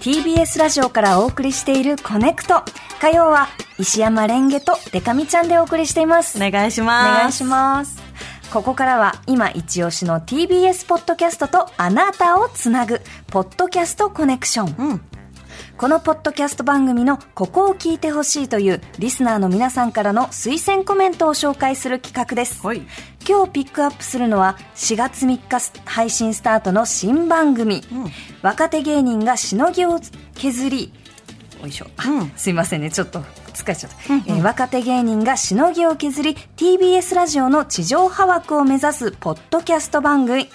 TBS ラジオからお送りしているコネクト。火曜は石山レンゲとデカミちゃんでお送りしています。お願いしおます。願いします。ここからは今一押しの TBS ポッドキャストとあなたをつなぐ、ポッドキャストコネクション。うん。このポッドキャスト番組のここを聞いてほしいというリスナーの皆さんからの推薦コメントを紹介する企画です。はい。今日ピックアップするのは4月3日ス配信スタートの新番組、うん。若手芸人がしのぎを削りよいしょ、あうん。すいませんね。ちょっと疲れちゃった、えー若手芸人がしのぎを削り TBS ラジオの地上波枠を目指すポッドキャスト番組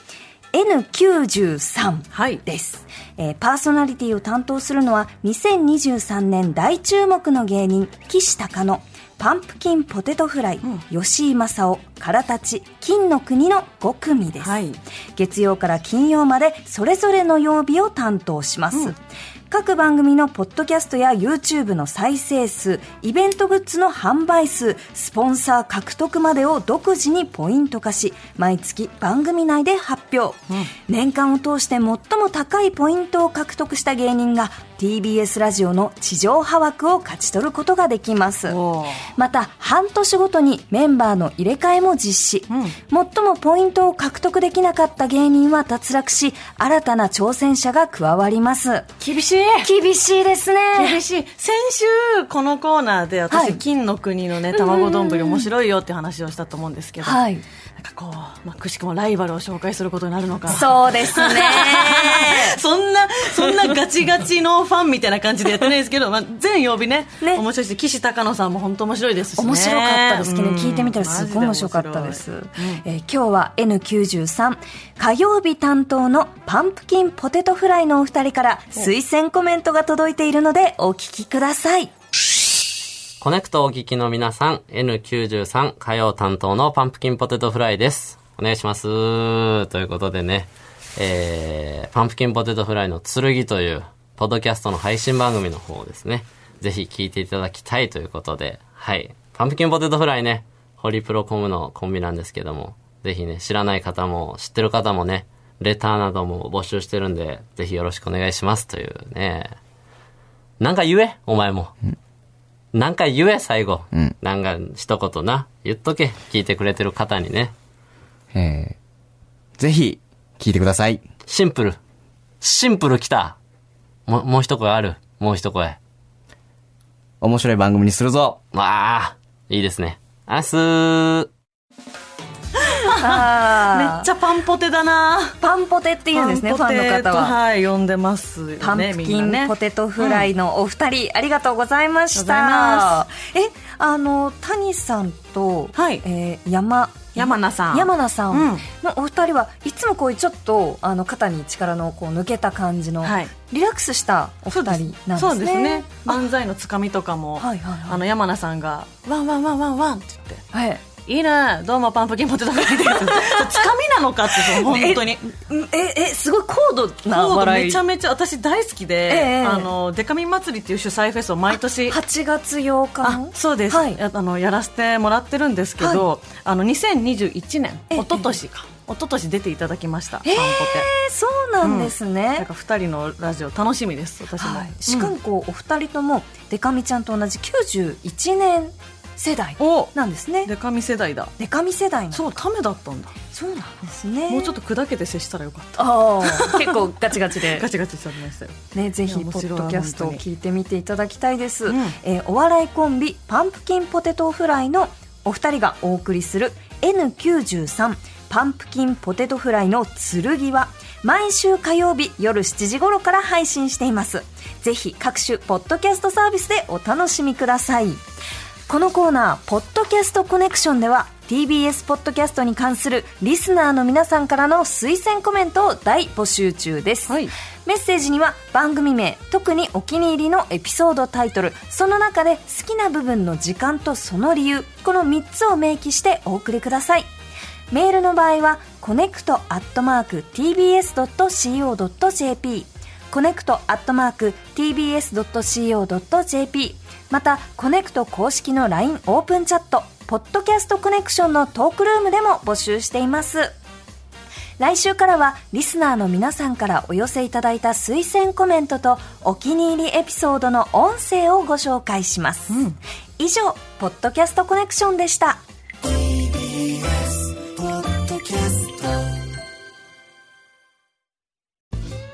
N93 はい。です、えーパーソナリティを担当するのは2023年大注目の芸人岸高野パンプキンポテトフライ、吉井正夫からたち金の国の5組です、はい。月曜から金曜までそれぞれの曜日を担当します、各番組のポッドキャストや YouTube の再生数イベントグッズの販売数スポンサー獲得までを独自にポイント化し毎月番組内で発表、年間を通して最も高いポイントを獲得した芸人が TBS ラジオの地上波枠を勝ち取ることができます。また半年ごとにメンバーの入れ替えも実施、最もポイントを獲得できなかった芸人は脱落し新たな挑戦者が加わります。厳しい厳しいですね。厳しい。先週このコーナーで私、はい。金の国のね卵丼面白いよって話をしたと思うんですけど、はいかこう、まあ、くしくもライバルを紹介することになるのか。そうですね。そんな、そんなガチガチのファンみたいな感じでやってないですけど、まあ、全曜日ね、ね。面白いし、岸高野さんも本当面白いですし、ね。面白かったですけど、うん聞いてみたらすごい面白かったです、マジえー今日は N93 火曜日担当のパンプキンポテトフライのお二人から推薦コメントが届いているのでお聞きくださいコネクトお聞きの皆さん、N93 火曜担当のパンプキンポテトフライです。お願いします。ということでね、えー、パンプキンポテトフライの剣という、ポッドキャストの配信番組の方ですね、ぜひ聞いていただきたいということで、はい。パンプキンポテトフライね、ホリプロコムのコンビなんですけども、ぜひね、知らない方も、知ってる方もね、レターなども募集してるんで、ぜひよろしくお願いしますというね。なんか言えお前も。なんか言え、最後。なんか一言な。言っとけ。聞いてくれてる方にね。えー、ぜひ、聞いてください。シンプル。シンプル来た。も、もう一声ある。もう一声。面白い番組にするぞ。わあ、いいですね。あすー。あめっちゃパンポテだなパンポテって言うんですね、ファンの方とは。はい、呼んでますよね、パンプキンねポテトフライのお二人、ありがとうございましたま。え、あの、谷さんと、はいえー山、山名さん。山名さうんんのお二人はいつもこういうちょっとあの肩に力のこう抜けた感じの、はいリラックスしたお二人なんですね。そうですね。漫才のつかみとかも、はいはいはいあの山名さんが、ワンワンワンワンワンって言って、はい。いいねどうもパンプキンポテトフライです。つかみなのかって、そう本当に。え、え、すごい高度なコード笑い。めちゃめちゃ私大好きで、ええあのデカミン祭りっていう主催フェスを毎年8月8日そうです、はい。やあのやらせてもらってるんですけど、あの2021年ええ一昨年か一昨年出ていただきました、えーパンポテそうなんですね。なんか2人のラジオ楽しみです私も、はい、しかうんもこう、お二人ともデカミちゃんと同じ91年世代お。なんですね。デカミ世代だ。デカミ世代のそうためだったんだ、そうなんですね。もうちょっと砕けて接したらよかった。ああ結構ガチガチで。ガチガチしちゃいましたよ。ね、ぜひポッドキャストを聞いてみていただきたいです、うんえーお笑いコンビパンプキンポテトフライのお二人がお送りする N93 パンプキンポテトフライの剣は毎週火曜日夜7時頃から配信しています。ぜひ各種ポッドキャストサービスでお楽しみくださいこのコーナー「ポッドキャストコネクション」では TBS ポッドキャストに関するリスナーの皆さんからの推薦コメントを大募集中です、はい。メッセージには番組名特にお気に入りのエピソードタイトルその中で好きな部分の時間とその理由この3つを明記してお送りください。メールの場合はコネクトアットマーク TBS.CO.JP コネクトアットマーク TBS.CO.JP またコネクト公式の LINE オープンチャットポッドキャストコネクションのトークルームでも募集しています。来週からはリスナーの皆さんからお寄せいただいた推薦コメントとお気に入りエピソードの音声をご紹介します、以上ポッドキャストコネクションでした